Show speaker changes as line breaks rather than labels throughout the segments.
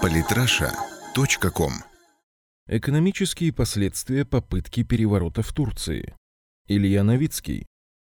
Политраша.ком
Экономические последствия попытки переворота в Турции. Илья Новицкий.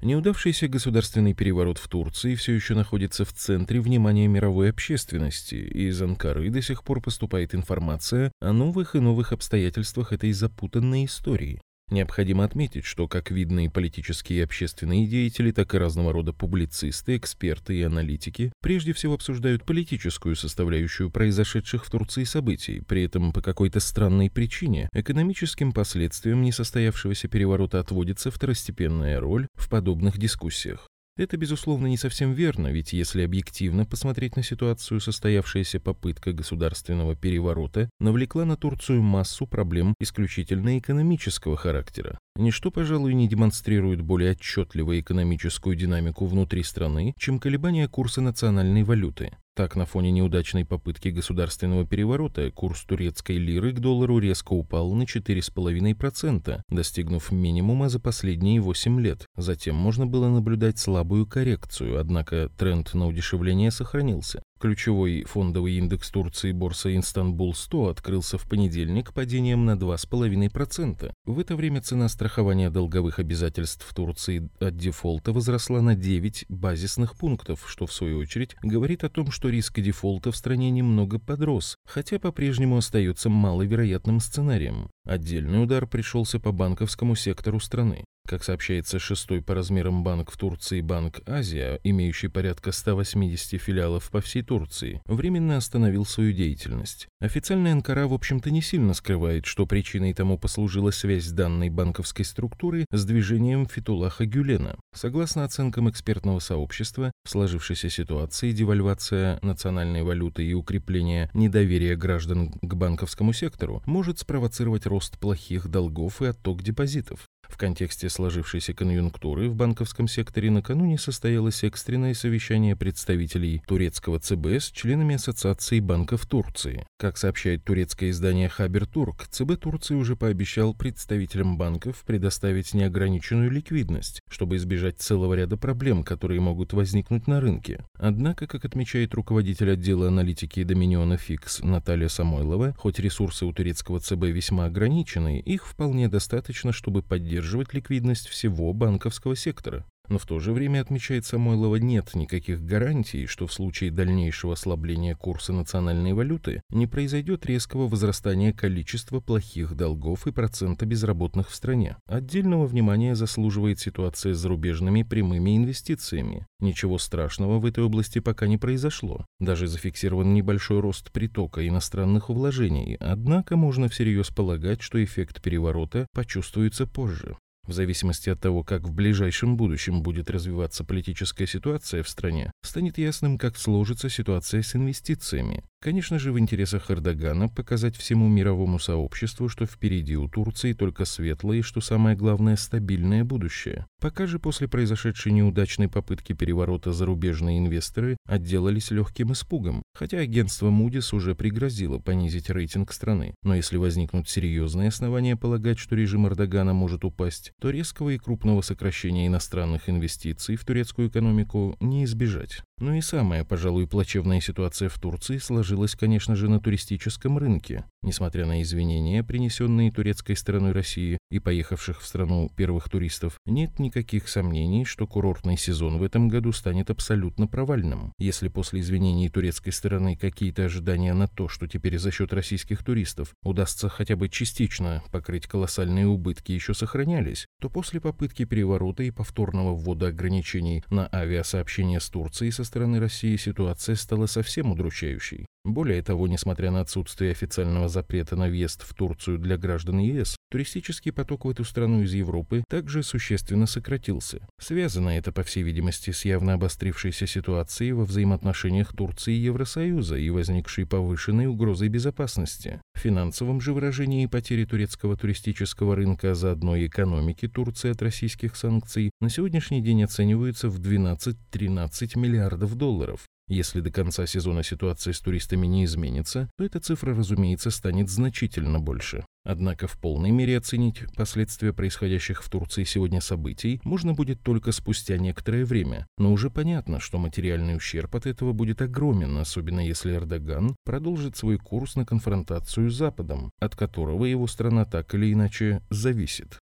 Неудавшийся государственный переворот в Турции все еще находится в центре внимания мировой общественности, и из Анкары до сих пор поступает информация о новых и новых обстоятельствах этой запутанной истории. Необходимо отметить, что как видные политические и общественные деятели, так и разного рода публицисты, эксперты и аналитики прежде всего обсуждают политическую составляющую произошедших в Турции событий, при этом по какой-то странной причине экономическим последствиям несостоявшегося переворота отводится второстепенная роль в подобных дискуссиях. Это, безусловно, не совсем верно, ведь если объективно посмотреть на ситуацию, состоявшаяся попытка государственного переворота навлекла на Турцию массу проблем исключительно экономического характера. Ничто, пожалуй, не демонстрирует более отчетливо экономическую динамику внутри страны, чем колебания курса национальной валюты. Так, на фоне неудачной попытки государственного переворота курс турецкой лиры к доллару резко упал на 4,5%, достигнув минимума за последние 8 лет. Затем можно было наблюдать слабую коррекцию, однако тренд на удешевление сохранился. Ключевой фондовый индекс Турции борса Инстанбул-100 открылся в понедельник падением на 2,5%. В это время цена страхования долговых обязательств в Турции от дефолта возросла на 9 базисных пунктов, что в свою очередь говорит о том, что риск дефолта в стране немного подрос, хотя по-прежнему остается маловероятным сценарием. Отдельный удар пришелся по банковскому сектору страны. Как сообщается, шестой по размерам банк в Турции Банк Азия, имеющий порядка 180 филиалов по всей Турции, временно остановил свою деятельность. Официальная Анкара, в общем-то, не сильно скрывает, что причиной тому послужила связь данной банковской структуры с движением Фитулаха Гюлена. Согласно оценкам экспертного сообщества, в сложившейся ситуации девальвация национальной валюты и укрепление недоверия граждан к банковскому сектору может спровоцировать рост плохих долгов и отток депозитов. В контексте сложившейся конъюнктуры в банковском секторе накануне состоялось экстренное совещание представителей турецкого ЦБ с членами Ассоциации банков Турции. Как сообщает турецкое издание Хабер Турк, ЦБ Турции уже пообещал представителям банков предоставить неограниченную ликвидность, чтобы избежать целого ряда проблем, которые могут возникнуть на рынке. Однако, как отмечает руководитель отдела аналитики Доминиона Фикс Наталья Самойлова, хоть ресурсы у турецкого ЦБ весьма ограничены, их вполне достаточно, чтобы поддерживать поддерживать ликвидность всего банковского сектора. Но в то же время, отмечает Самойлова, нет никаких гарантий, что в случае дальнейшего ослабления курса национальной валюты не произойдет резкого возрастания количества плохих долгов и процента безработных в стране. Отдельного внимания заслуживает ситуация с зарубежными прямыми инвестициями. Ничего страшного в этой области пока не произошло. Даже зафиксирован небольшой рост притока иностранных вложений, однако можно всерьез полагать, что эффект переворота почувствуется позже. В зависимости от того, как в ближайшем будущем будет развиваться политическая ситуация в стране, станет ясным, как сложится ситуация с инвестициями. Конечно же, в интересах Эрдогана показать всему мировому сообществу, что впереди у Турции только светлое и, что самое главное, стабильное будущее. Пока же после произошедшей неудачной попытки переворота зарубежные инвесторы отделались легким испугом, хотя агентство Moody's уже пригрозило понизить рейтинг страны. Но если возникнут серьезные основания полагать, что режим Эрдогана может упасть, то резкого и крупного сокращения иностранных инвестиций в турецкую экономику не избежать. Ну и самая, пожалуй, плачевная ситуация в Турции сложилась, конечно же, на туристическом рынке. Несмотря на извинения, принесенные турецкой стороной России и поехавших в страну первых туристов, нет никаких сомнений, что курортный сезон в этом году станет абсолютно провальным. Если после извинений турецкой стороны какие-то ожидания на то, что теперь за счет российских туристов удастся хотя бы частично покрыть колоссальные убытки, еще сохранялись, то после попытки переворота и повторного ввода ограничений на авиасообщение с Турцией со стороны России ситуация стала совсем удручающей. Более того, несмотря на отсутствие официального запрета на въезд в Турцию для граждан ЕС, туристический поток в эту страну из Европы также существенно сократился. Связано это, по всей видимости, с явно обострившейся ситуацией во взаимоотношениях Турции и Евросоюза и возникшей повышенной угрозой безопасности. В финансовом же выражении потери турецкого туристического рынка, а заодно экономики Турции от российских санкций, на сегодняшний день оцениваются в 12-13 миллиардов долларов. Если до конца сезона ситуация с туристами не изменится, то эта цифра, разумеется, станет значительно больше. Однако в полной мере оценить последствия происходящих в Турции сегодня событий можно будет только спустя некоторое время. Но уже понятно, что материальный ущерб от этого будет огромен, особенно если Эрдоган продолжит свой курс на конфронтацию с Западом, от которого его страна так или иначе зависит.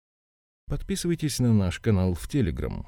Подписывайтесь на наш канал в Телеграм.